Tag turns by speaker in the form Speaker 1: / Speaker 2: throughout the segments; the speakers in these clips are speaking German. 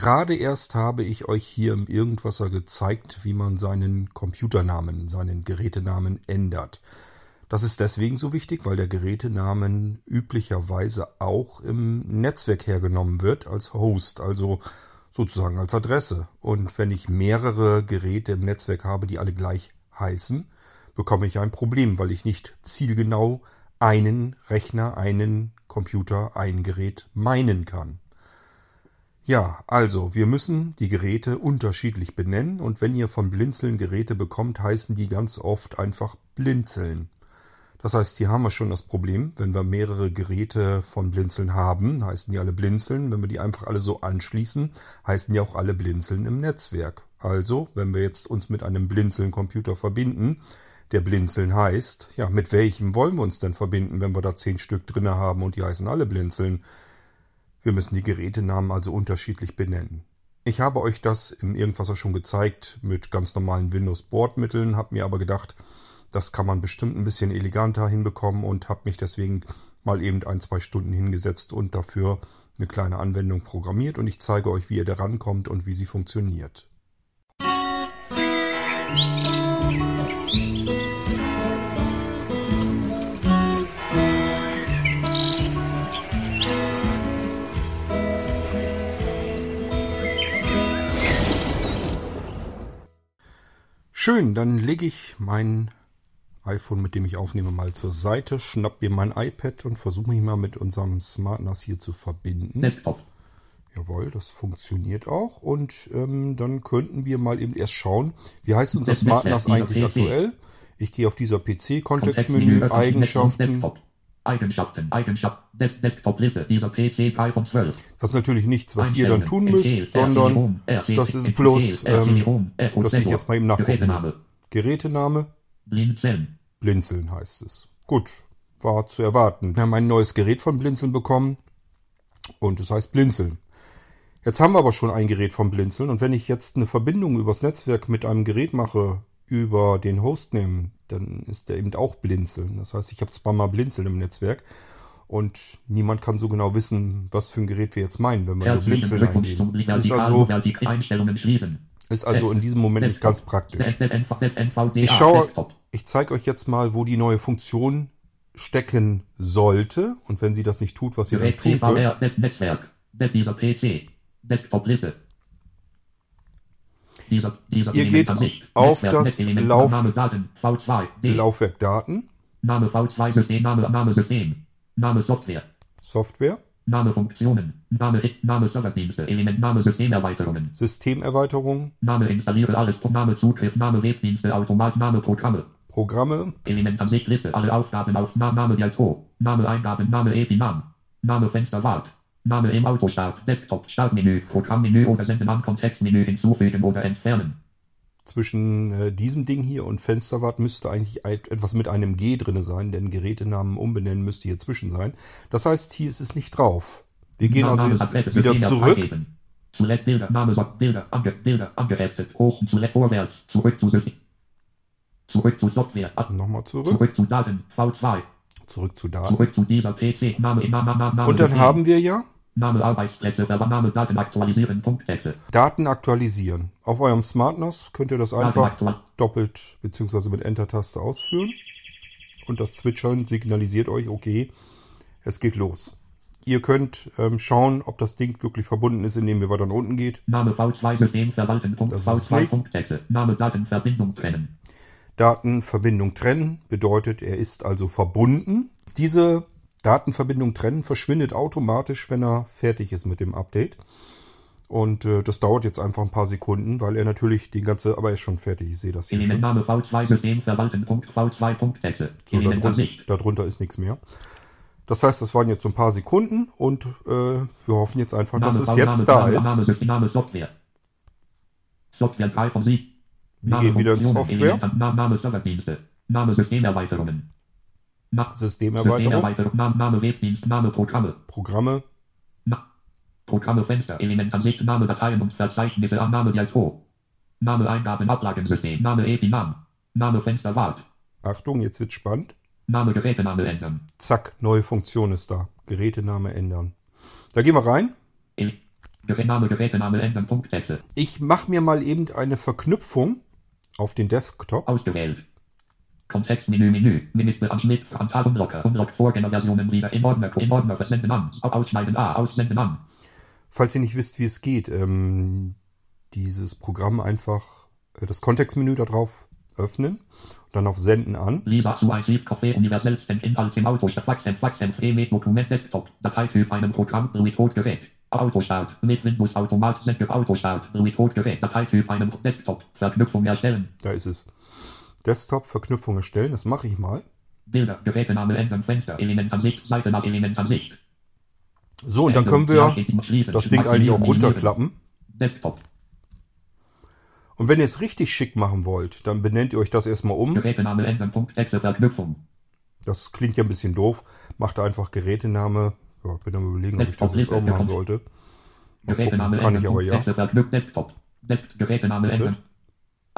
Speaker 1: Gerade erst habe ich euch hier im Irgendwasser gezeigt, wie man seinen Computernamen, seinen Gerätenamen ändert. Das ist deswegen so wichtig, weil der Gerätenamen üblicherweise auch im Netzwerk hergenommen wird als Host, also sozusagen als Adresse. Und wenn ich mehrere Geräte im Netzwerk habe, die alle gleich heißen, bekomme ich ein Problem, weil ich nicht zielgenau einen Rechner, einen Computer, ein Gerät meinen kann. Ja, also wir müssen die Geräte unterschiedlich benennen und wenn ihr von Blinzeln Geräte bekommt, heißen die ganz oft einfach Blinzeln. Das heißt, hier haben wir schon das Problem, wenn wir mehrere Geräte von Blinzeln haben, heißen die alle Blinzeln. Wenn wir die einfach alle so anschließen, heißen die auch alle Blinzeln im Netzwerk. Also, wenn wir jetzt uns mit einem Blinzeln-Computer verbinden, der Blinzeln heißt, ja, mit welchem wollen wir uns denn verbinden, wenn wir da zehn Stück drinne haben und die heißen alle Blinzeln? Wir müssen die Gerätenamen also unterschiedlich benennen. Ich habe euch das im Irgendwas schon gezeigt mit ganz normalen Windows-Bordmitteln, habe mir aber gedacht, das kann man bestimmt ein bisschen eleganter hinbekommen und habe mich deswegen mal eben ein, zwei Stunden hingesetzt und dafür eine kleine Anwendung programmiert und ich zeige euch, wie ihr da rankommt und wie sie funktioniert. Schön, dann lege ich mein iPhone, mit dem ich aufnehme, mal zur Seite, schnapp mir mein iPad und versuche mich mal mit unserem SmartNAS hier zu verbinden. Desktop. Jawohl, das funktioniert auch. Und ähm, dann könnten wir mal eben erst schauen, wie heißt unser SmartNAS eigentlich aktuell? Ich gehe auf dieser PC-Kontextmenü, Eigenschaften. Eigenschaften, Eigenschaften, Desktop-Liste, dieser PC 3 von 12. Das ist natürlich nichts, was ihr dann tun müsst, sondern das ist bloß, ähm, dass ich jetzt mal eben nachgucken. Gerätename. Blinzeln. Blinzeln heißt es. Gut, war zu erwarten. Wir haben ein neues Gerät von Blinzeln bekommen und es heißt Blinzeln. Jetzt haben wir aber schon ein Gerät von Blinzeln und wenn ich jetzt eine Verbindung übers Netzwerk mit einem Gerät mache, über den Hostname, dann ist der eben auch Blinzeln. Das heißt, ich habe zweimal Blinzeln im Netzwerk und niemand kann so genau wissen, was für ein Gerät wir jetzt meinen, wenn wir nur Blinzeln eingeben. Ist also, ist also in diesem Moment nicht ganz praktisch. Ich schaue, ich zeige euch jetzt mal, wo die neue Funktion stecken sollte und wenn sie das nicht tut, was ihr dann tun könnt. Netzwerk, dieser PC, Desktop-Liste, dieser, dieser Ihr geht auf das Lauf Name Daten, V2, D. Laufwerk Daten. Name V2 System, Name, Name System. Name Software. Software. Name Funktionen. Name, Name Serverdienste. Element, Name Systemerweiterungen. Systemerweiterung. Name installiere alles. Name Zugriff. Name Webdienste. Automat. Name Programme. Programme. Element Ansicht Liste. Alle Aufgaben auf Name Dialto. Name Eingaben. Name Epinam. Name Fensterwart. Name im Autostart, Desktop, Startmenü, Programmmenü oder Senden an Kontextmenü hinzufügen oder entfernen. Zwischen äh, diesem Ding hier und Fensterwart müsste eigentlich etwas mit einem G drin sein, denn Gerätenamen umbenennen müsste hier zwischen sein. Das heißt, hier ist es nicht drauf. Wir gehen also jetzt wieder zurück. Select Bilder, Name Bilder, ange, Bilder angeheftet, hoch, select vorwärts, zurück zu System. Zurück zu Software. Nochmal zurück. Zurück zu Daten, V2. Zurück zu Daten. Zurück zu dieser PC, Name, Name, Name, Name. Und dann haben wir ja Name Arbeitsplätze, Name Daten aktualisieren, Punktexe. Daten aktualisieren. Auf eurem SmartNAS könnt ihr das einfach doppelt bzw. mit Enter-Taste ausführen. Und das Zwitschern signalisiert euch, okay, es geht los. Ihr könnt ähm, schauen, ob das Ding wirklich verbunden ist, indem ihr weiter nach unten geht. Name V2 System verwalten. V2 Punktexe. Name Datenverbindung trennen. Datenverbindung trennen bedeutet, er ist also verbunden. Diese Datenverbindung trennen verschwindet automatisch, wenn er fertig ist mit dem Update. Und äh, das dauert jetzt einfach ein paar Sekunden, weil er natürlich die ganze, aber er ist schon fertig, ich sehe das hier Elementname V2 System verwalten Punkt V2 Punkt Exe. So, darunter, darunter ist nichts mehr. Das heißt, das waren jetzt so ein paar Sekunden und äh, wir hoffen jetzt einfach, Name, dass es jetzt Name, da Name, ist. Name, System, Name Software. Software 3 von Sie. Wir Name gehen wieder in Software. Element, Name Serverdienste. Name Systemerweiterungen. Na, Systemerweiterung. Systemerweiterung. Name, Name Webdienst, Name Programme. Programme. Na, Programme Fenster, Elementansicht, Name Dateien und Verzeichnisse, Annahme Dialto. Name Eingaben, Ablagensystem, Name Epinam. Name Fensterwart. Achtung, jetzt wird's spannend. Name Gerätename ändern. Zack, neue Funktion ist da. Gerätename ändern. Da gehen wir rein. Gerätename, Gerätename, ändern, Punkttexte. Ich mache mir mal eben eine Verknüpfung auf den Desktop.
Speaker 2: Ausgewählt. Kontextmenü, Menü, Ministeranschnitt, Phantasmblocker, Unlock, Vorgängerversionen wieder in Ordner, in Ordner, versenden an, Ausschneiden A, Aussenden an.
Speaker 1: Falls ihr nicht wisst, wie es geht, ähm, dieses Programm einfach äh, das Kontextmenü da drauf öffnen dann auf Senden an.
Speaker 2: Lisa zu IC Café universellsten Inhalt im Auto, Faxen, Faxen, Fremet, Dokument, Desktop, Dateityp, einem Programm, Remote-Gerät. Autostart, mit Windows Automat, Sende, Autostart, Remote-Gerät, Dateityp, einem Desktop, Verknüpfung erstellen.
Speaker 1: Da ist es. Desktop, Verknüpfung erstellen, das mache ich mal.
Speaker 2: Bilder, Gerätename ändern, Fenster, Elementansicht, Seite nach Elementansicht.
Speaker 1: So, und dann können wir das Ding eigentlich auch runterklappen.
Speaker 2: Desktop.
Speaker 1: Und wenn ihr es richtig schick machen wollt, dann benennt ihr euch das erstmal um.
Speaker 2: Gerätename ändern, Punkt, Texte, Verknüpfung.
Speaker 1: Das klingt ja ein bisschen doof. Macht einfach Gerätename. Ja, bin am überlegen, ob ich das jetzt auch machen sollte.
Speaker 2: Gerätename
Speaker 1: Kann ich aber ja.
Speaker 2: Desktop. Desk, Gerätename ändern.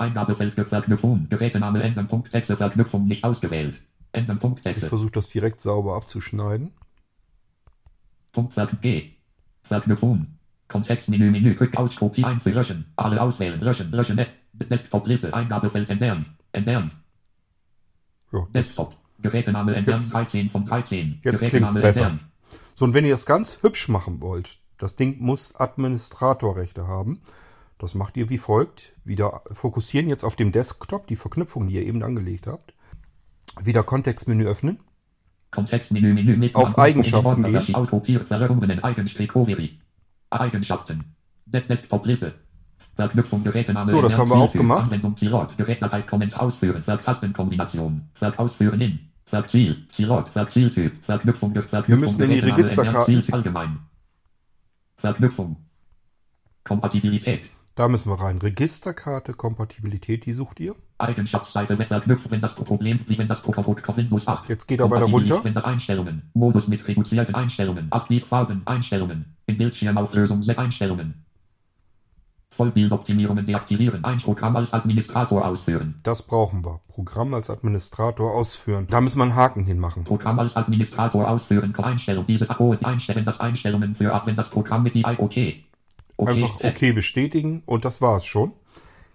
Speaker 2: Eingabefeld für Verknüpfung. Gerätename ändern, Punkt, Texte, Verknüpfung nicht ausgewählt. Ändern, Punkt, Texte.
Speaker 1: Ich versuche das direkt sauber abzuschneiden.
Speaker 2: Punkt, G. Verknüpfung. Kontextmenü, Menü, Quick aus, Kopie ein für löschen. Alle auswählen, löschen, löschen, Desktop-Liste, Eingabefeld entfernen, entfernen.
Speaker 1: Ja,
Speaker 2: Desktop, Gerätename entfernen, 13 von 13.
Speaker 1: Jetzt besser. Entfernen. So, und wenn ihr es ganz hübsch machen wollt, das Ding muss Administratorrechte haben. Das macht ihr wie folgt. Wieder fokussieren jetzt auf dem Desktop, die Verknüpfung, die ihr eben angelegt habt. Wieder Kontextmenü öffnen.
Speaker 2: Kontextmenü, Menü mit
Speaker 1: auf Eigenschaften gehen.
Speaker 2: Eigenschaften. Desktop-Liste. Verknüpfung Gerätename.
Speaker 1: So, das haben wir auch gemacht.
Speaker 2: Anwendung Zilot. Gerätdatei Comment ausführen. Vertastenkombination. Verk ausführen in. Verziel. Zilot. Verzieltyp. Verknüpfung. Verknüpfung.
Speaker 1: Wir müssen in die Registerkarte.
Speaker 2: Allgemein. Verknüpfung. Kompatibilität.
Speaker 1: Da müssen wir rein. Registerkarte, Kompatibilität, die sucht ihr.
Speaker 2: Eigenschaftsseite verknüpft, wenn das Problem, wie wenn das Programm auf Windows 8.
Speaker 1: Jetzt geht er weiter runter.
Speaker 2: Wenn das Einstellungen. Modus mit reduzierten Einstellungen. 8 Bit Farben Einstellungen. In Bildschirmauflösung Set Einstellungen. Vollbildoptimierungen deaktivieren. Ein Programm als Administrator ausführen.
Speaker 1: Das brauchen wir. Programm als Administrator ausführen. Da müssen wir einen Haken hinmachen.
Speaker 2: Programm als Administrator ausführen. Einstellung dieses Abo einstellen das Einstellungen für ab, wenn das Programm mit die IoT. Okay.
Speaker 1: Einfach OK bestätigen und das war's schon.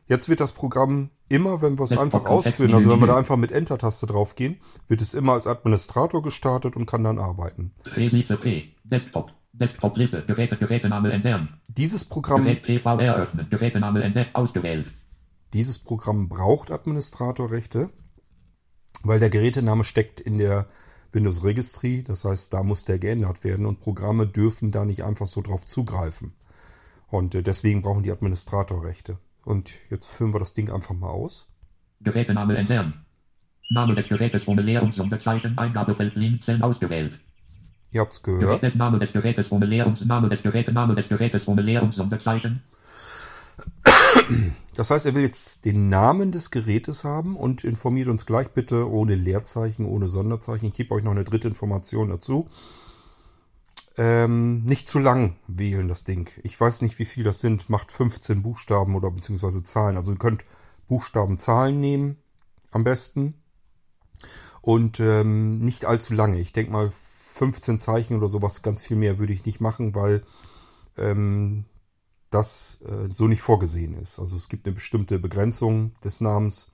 Speaker 1: Jetzt wird das Programm immer, wenn wir es einfach ausführen, also wenn wir da einfach mit Enter-Taste draufgehen, wird es immer als Administrator gestartet und kann dann arbeiten.
Speaker 2: Desktop. Desktop-Liste, Geräte, Gerätename entfernen.
Speaker 1: Dieses Programm.
Speaker 2: Gerät PV eröffnen, Gerätename entfernen, ausgewählt.
Speaker 1: Dieses Programm braucht Administratorrechte, weil der Gerätename steckt in der Windows Registry. Das heißt, da muss der geändert werden und Programme dürfen da nicht einfach so drauf zugreifen. Und äh, deswegen brauchen die Administratorrechte. Und jetzt führen wir das Ding einfach mal aus.
Speaker 2: Gerätename entfernen. Name des Gerätes ohne Leer- und Sonderzeichen, Eingabefeld Linzellen ausgewählt.
Speaker 1: Ihr habt's gehört.
Speaker 2: Gerät Name des Gerätes ohne Leer- und Name des Gerätes, Name des Gerätes ohne Leer- und Sonderzeichen.
Speaker 1: Das heißt, er will jetzt den Namen des Gerätes haben und informiert uns gleich bitte ohne Leerzeichen, ohne Sonderzeichen. Ich gebe euch noch eine dritte Information dazu. Ähm, nicht zu lang wählen das Ding. Ich weiß nicht, wie viel das sind. Macht 15 Buchstaben oder beziehungsweise Zahlen. Also ihr könnt Buchstaben, Zahlen nehmen am besten. Und ähm, nicht allzu lange. Ich denke mal 15 Zeichen oder sowas, ganz viel mehr würde ich nicht machen, weil ähm, das äh, so nicht vorgesehen ist. Also es gibt eine bestimmte Begrenzung des Namens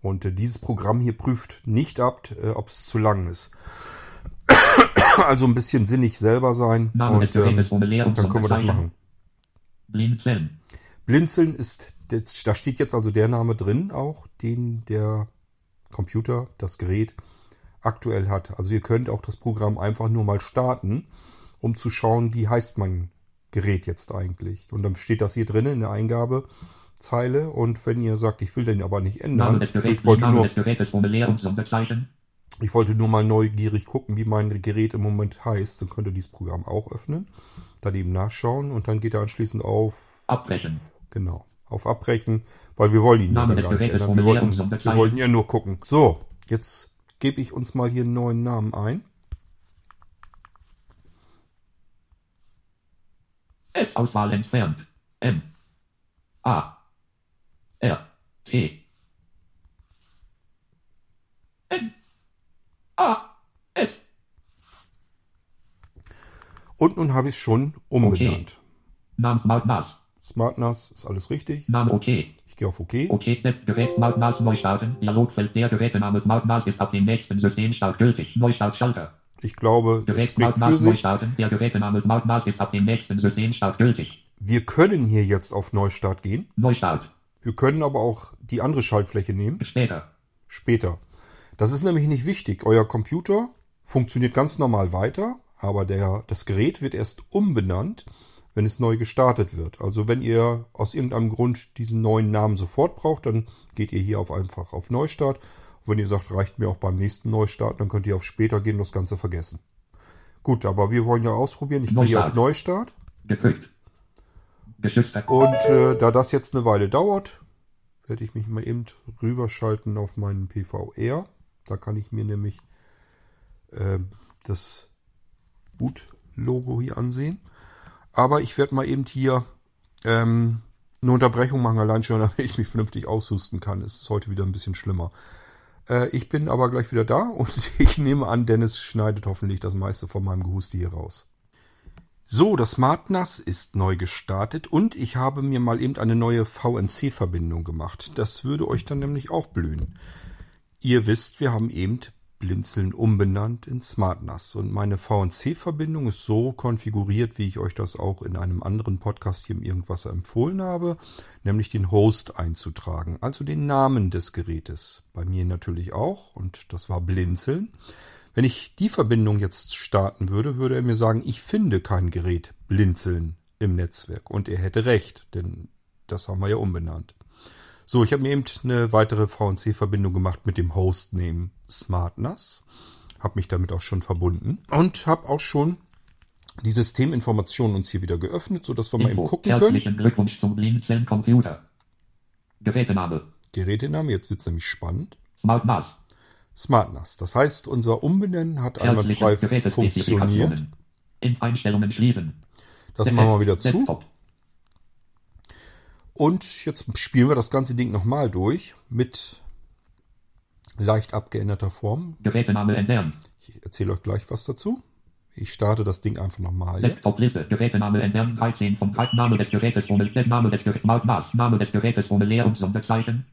Speaker 1: und äh, dieses Programm hier prüft nicht ab, äh, ob es zu lang ist. also ein bisschen sinnig selber sein
Speaker 2: Name
Speaker 1: und ähm,
Speaker 2: dann
Speaker 1: können wir das machen.
Speaker 2: Blinzeln.
Speaker 1: Blinzeln ist, da steht jetzt also der Name drin auch, den der Computer, das Gerät aktuell hat. Also ihr könnt auch das Programm einfach nur mal starten, um zu schauen, wie heißt mein Gerät jetzt eigentlich. Und dann steht das hier drin in der Eingabezeile. Und wenn ihr sagt, ich will den aber nicht ändern, ich wollte nur, ich wollte nur mal neugierig gucken, wie mein Gerät im Moment heißt, dann könnt ihr dieses Programm auch öffnen, dann eben nachschauen und dann geht er anschließend auf
Speaker 2: Abbrechen.
Speaker 1: Genau, auf Abbrechen, weil wir wollen ihn ja gar nicht ändern. Wir wollten, wir wollten ja nur gucken. So, jetzt gebe ich uns mal hier einen neuen Namen ein.
Speaker 2: S-Auswahl entfernt. M. A. R. T. N. A. S.
Speaker 1: Und nun habe ich es schon umbenannt. Okay.
Speaker 2: Name SmartNAS.
Speaker 1: SmartNAS ist alles richtig.
Speaker 2: Name OK.
Speaker 1: Ich gehe auf OK.
Speaker 2: OK, Gerät SmartNAS neu starten. Dialogfeld der Gerätename SmartNAS ist ab dem nächsten Systemstart gültig. Neustart Schalter.
Speaker 1: Ich glaube,
Speaker 2: Gerät starten. Der Gerätename ist ab dem nächsten Systemstart gültig.
Speaker 1: Wir können hier jetzt auf Neustart gehen.
Speaker 2: Neustart.
Speaker 1: Wir können aber auch die andere Schaltfläche nehmen.
Speaker 2: Später.
Speaker 1: Später. Das ist nämlich nicht wichtig. Euer Computer funktioniert ganz normal weiter, aber der, das Gerät wird erst umbenannt, wenn es neu gestartet wird. Also wenn ihr aus irgendeinem Grund diesen neuen Namen sofort braucht, dann geht ihr hier auf einfach auf Neustart. Und wenn ihr sagt, reicht mir auch beim nächsten Neustart, dann könnt ihr auf später gehen und das Ganze vergessen. Gut, aber wir wollen ja ausprobieren. Ich gehe auf Neustart.
Speaker 2: Gedrückt.
Speaker 1: Und äh, da das jetzt eine Weile dauert, werde ich mich mal eben rüberschalten auf meinen PVR. Da kann ich mir nämlich äh, das Boot-Logo hier ansehen. Aber ich werde mal eben hier ähm, eine Unterbrechung machen, allein schon, damit ich mich vernünftig aushusten kann. Es ist heute wieder ein bisschen schlimmer. Äh, ich bin aber gleich wieder da und ich nehme an, Dennis schneidet hoffentlich das meiste von meinem Gehuste hier raus. So, das SmartNAS ist neu gestartet und ich habe mir mal eben eine neue VNC-Verbindung gemacht. Das würde euch dann nämlich auch blühen. Ihr wisst, wir haben eben Blinzeln umbenannt in SmartNAS und meine VNC-Verbindung ist so konfiguriert, wie ich euch das auch in einem anderen Podcast hier im Irgendwas empfohlen habe, nämlich den Host einzutragen, also den Namen des Gerätes. Bei mir natürlich auch und das war Blinzeln. Wenn ich die Verbindung jetzt starten würde, würde er mir sagen, ich finde kein Gerät blinzeln im Netzwerk. Und er hätte recht, denn das haben wir ja umbenannt. So, ich habe mir eben eine weitere VNC-Verbindung gemacht mit dem Hostname SmartNAS. Habe mich damit auch schon verbunden und habe auch schon die Systeminformationen uns hier wieder geöffnet, sodass wir Info. mal eben gucken können.
Speaker 2: Herzlichen Glückwunsch zum Blinzeln Computer. Gerätename.
Speaker 1: Gerätename, jetzt wird es nämlich spannend.
Speaker 2: SmartNAS.
Speaker 1: SmartNAS. Das heißt, unser Umbenennen hat einwandfrei funktioniert.
Speaker 2: In Einstellungen schließen.
Speaker 1: Das machen wir wieder zu. Und jetzt spielen wir das ganze Ding nochmal durch mit leicht abgeänderter Form.
Speaker 2: Gerätename ändern.
Speaker 1: Ich erzähle euch gleich was dazu. Ich starte das Ding einfach nochmal.
Speaker 2: Desktop-Liste, Gerätename ändern, 13 vom Name des Gerätes ohne, Name des Gerätes, Name des Gerätes ohne Leer- und Sonderzeichen.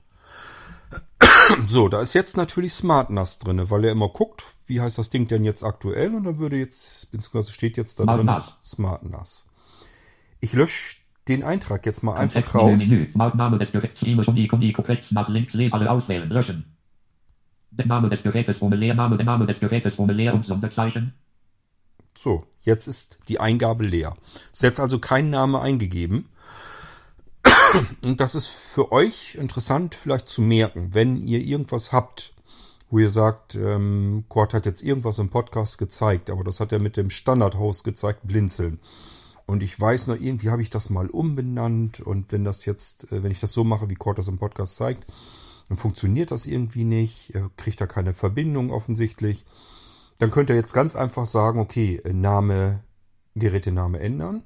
Speaker 1: So, da ist jetzt natürlich SmartNAS drin, weil er immer guckt, wie heißt das Ding denn jetzt aktuell und dann würde jetzt, beziehungsweise steht jetzt da
Speaker 2: Smart
Speaker 1: drin SmartNAS. Ich lösche den Eintrag jetzt mal einfach raus.
Speaker 2: Menü, Name des Geräts, Unique, Unique, Text nach links, lese alle auswählen, löschen. Der Name des Gerätes ohne Leername, der Name des Gerätes ohne Leer- und Sonderzeichen.
Speaker 1: So, jetzt ist die Eingabe leer. Ist jetzt also kein Name eingegeben. Und das ist für euch interessant vielleicht zu merken, wenn ihr irgendwas habt, wo ihr sagt, ähm, Quad hat jetzt irgendwas im Podcast gezeigt, aber das hat er mit dem Standard-Host gezeigt, Blinzeln. Und ich weiß noch, irgendwie habe ich das mal umbenannt und wenn das jetzt, äh, wenn ich das so mache, wie Quad das im Podcast zeigt, dann funktioniert das irgendwie nicht, er kriegt da keine Verbindung offensichtlich. Dann könnt ihr jetzt ganz einfach sagen, okay, Name, Gerätename ändern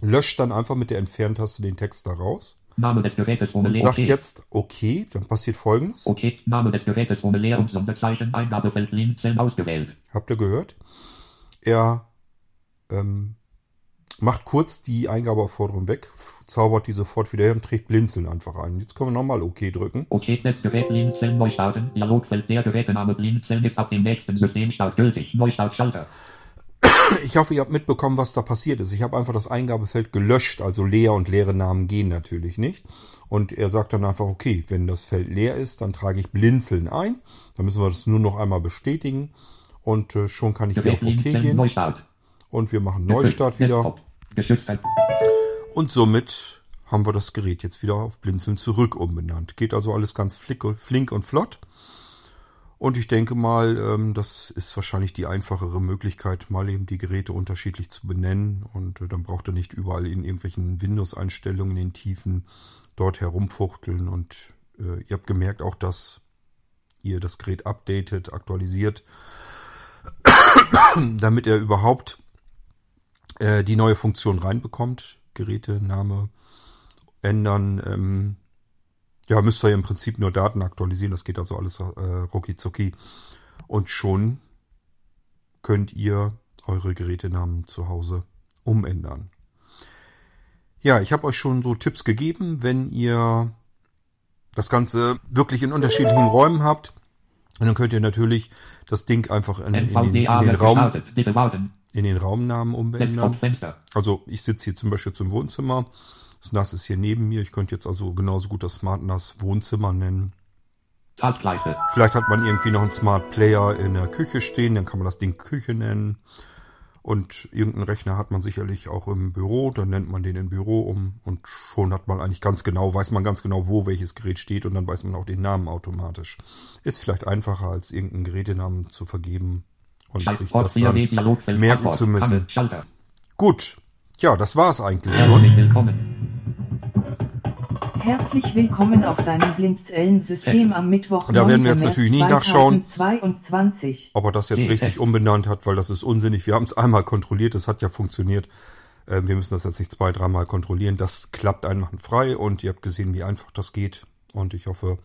Speaker 1: löscht dann einfach mit der Entferntaste den Text da raus.
Speaker 2: Name des Gerätes ohne
Speaker 1: und sagt jetzt okay, dann passiert folgendes.
Speaker 2: Okay, Name des Gerätes ohne Leer- und Sonderzeichen, Eingabefeld Blinzeln ausgewählt.
Speaker 1: Habt ihr gehört? Er ähm, macht kurz die Eingabeaufforderung weg, zaubert die sofort wieder her und trägt Blinzeln einfach ein. Jetzt können wir nochmal OK drücken.
Speaker 2: Okay, das Gerät Blinzeln neu starten. Dialogfeld der Gerätename Blinzeln ist ab dem nächsten Systemstart gültig. Neustart Schalter.
Speaker 1: Ich hoffe, ihr habt mitbekommen, was da passiert ist. Ich habe einfach das Eingabefeld gelöscht, also leer und leere Namen gehen natürlich nicht. Und er sagt dann einfach, okay, wenn das Feld leer ist, dann trage ich Blinzeln ein. Dann müssen wir das nur noch einmal bestätigen. Und äh, schon kann ich hier auf OK gehen. Und wir machen Neustart wieder. Und somit haben wir das Gerät jetzt wieder auf Blinzeln zurück umbenannt. Geht also alles ganz flink und flott. Und ich denke mal, ähm, das ist wahrscheinlich die einfachere Möglichkeit, mal eben die Geräte unterschiedlich zu benennen. Und äh, dann braucht ihr nicht überall in irgendwelchen Windows-Einstellungen in den Tiefen dort herumfuchteln. Und äh, ihr habt gemerkt auch, dass ihr das Gerät updatet, aktualisiert, damit er überhaupt äh, die neue Funktion reinbekommt. Gerätename ändern, ähm, ja, müsst ihr im Prinzip nur Daten aktualisieren. Das geht also alles äh, rucki zucki. Und schon könnt ihr eure Gerätenamen zu Hause umändern. Ja, ich habe euch schon so Tipps gegeben, wenn ihr das Ganze wirklich in unterschiedlichen Räumen habt. Und dann könnt ihr natürlich das Ding einfach in, in, den, in den, Raum, in den Raumnamen umändern. Also ich sitze hier zum Beispiel zum Wohnzimmer. Das NAS ist hier neben mir. Ich könnte jetzt also genauso gut das Smart NAS Wohnzimmer nennen. Vielleicht hat man irgendwie noch einen Smart Player in der Küche stehen, dann kann man das Ding Küche nennen. Und irgendeinen Rechner hat man sicherlich auch im Büro, dann nennt man den im Büro um und schon hat man eigentlich ganz genau, weiß man ganz genau, wo welches Gerät steht und dann weiß man auch den Namen automatisch. Ist vielleicht einfacher, als irgendeinen Gerätenamen zu vergeben und sich das dann merken zu müssen. Gut, ja, das war's eigentlich schon.
Speaker 3: Herzlich willkommen auf deinem Blindzellensystem am Mittwoch.
Speaker 1: Da werden wir jetzt natürlich nicht nachschauen, ob er das jetzt richtig umbenannt hat, weil das ist unsinnig. Wir haben es einmal kontrolliert, das hat ja funktioniert. Ähm, wir müssen das jetzt nicht zwei, dreimal kontrollieren. Das klappt einfach frei und ihr habt gesehen, wie einfach das geht. Und ich hoffe,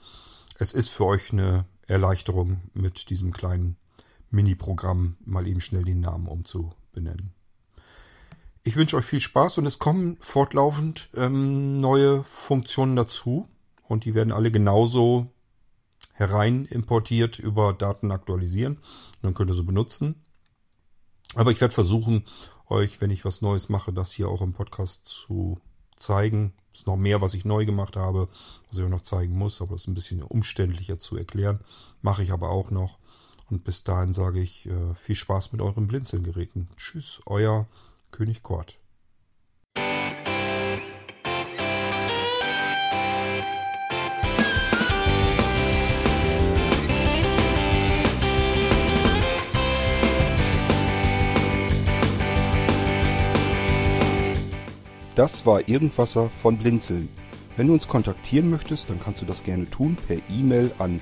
Speaker 1: es ist für euch eine Erleichterung mit diesem kleinen Mini-Programm mal eben schnell den Namen umzubenennen. Ich wünsche euch viel Spaß und es kommen fortlaufend ähm, neue Funktionen dazu und die werden alle genauso herein importiert über Daten aktualisieren. Dann könnt ihr sie benutzen. Aber ich werde versuchen, euch, wenn ich was Neues mache, das hier auch im Podcast zu zeigen. Es ist noch mehr, was ich neu gemacht habe, was ich auch noch zeigen muss, aber es ist ein bisschen umständlicher zu erklären. Mache ich aber auch noch. Und bis dahin sage ich äh, viel Spaß mit euren Blinzelgeräten. Tschüss, euer König Kort. Das war Irgendwasser von Blinzeln. Wenn du uns kontaktieren möchtest, dann kannst du das gerne tun per E-Mail an